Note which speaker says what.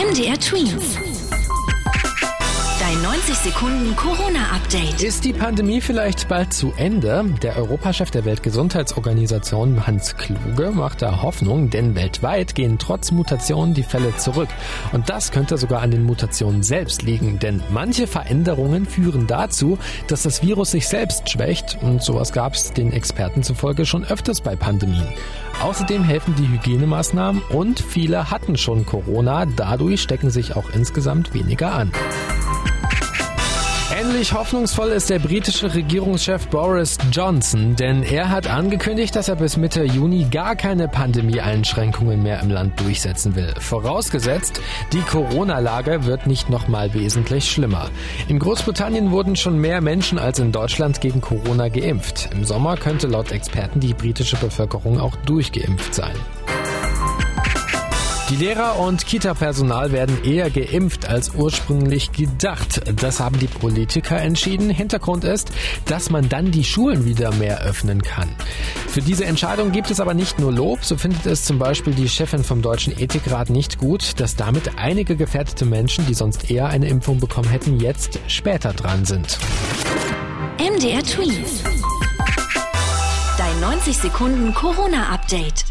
Speaker 1: MDR Twins. Dein 90 Sekunden Corona-Update.
Speaker 2: Ist die Pandemie vielleicht bald zu Ende? Der Europachef der Weltgesundheitsorganisation Hans Kluge macht da Hoffnung, denn weltweit gehen trotz Mutationen die Fälle zurück. Und das könnte sogar an den Mutationen selbst liegen, denn manche Veränderungen führen dazu, dass das Virus sich selbst schwächt und sowas gab es den Experten zufolge schon öfters bei Pandemien. Außerdem helfen die Hygienemaßnahmen und viele hatten schon Corona, dadurch stecken sich auch insgesamt weniger an. Ähnlich hoffnungsvoll ist der britische Regierungschef Boris Johnson, denn er hat angekündigt, dass er bis Mitte Juni gar keine Pandemie-Einschränkungen mehr im Land durchsetzen will. Vorausgesetzt, die Corona-Lage wird nicht nochmal wesentlich schlimmer. In Großbritannien wurden schon mehr Menschen als in Deutschland gegen Corona geimpft. Im Sommer könnte laut Experten die britische Bevölkerung auch durchgeimpft sein. Die Lehrer und Kita-Personal werden eher geimpft als ursprünglich gedacht. Das haben die Politiker entschieden. Hintergrund ist, dass man dann die Schulen wieder mehr öffnen kann. Für diese Entscheidung gibt es aber nicht nur Lob, so findet es zum Beispiel die Chefin vom Deutschen Ethikrat nicht gut, dass damit einige gefährdete Menschen, die sonst eher eine Impfung bekommen hätten, jetzt später dran sind.
Speaker 1: MDR Twins. Dein 90 Sekunden Corona-Update.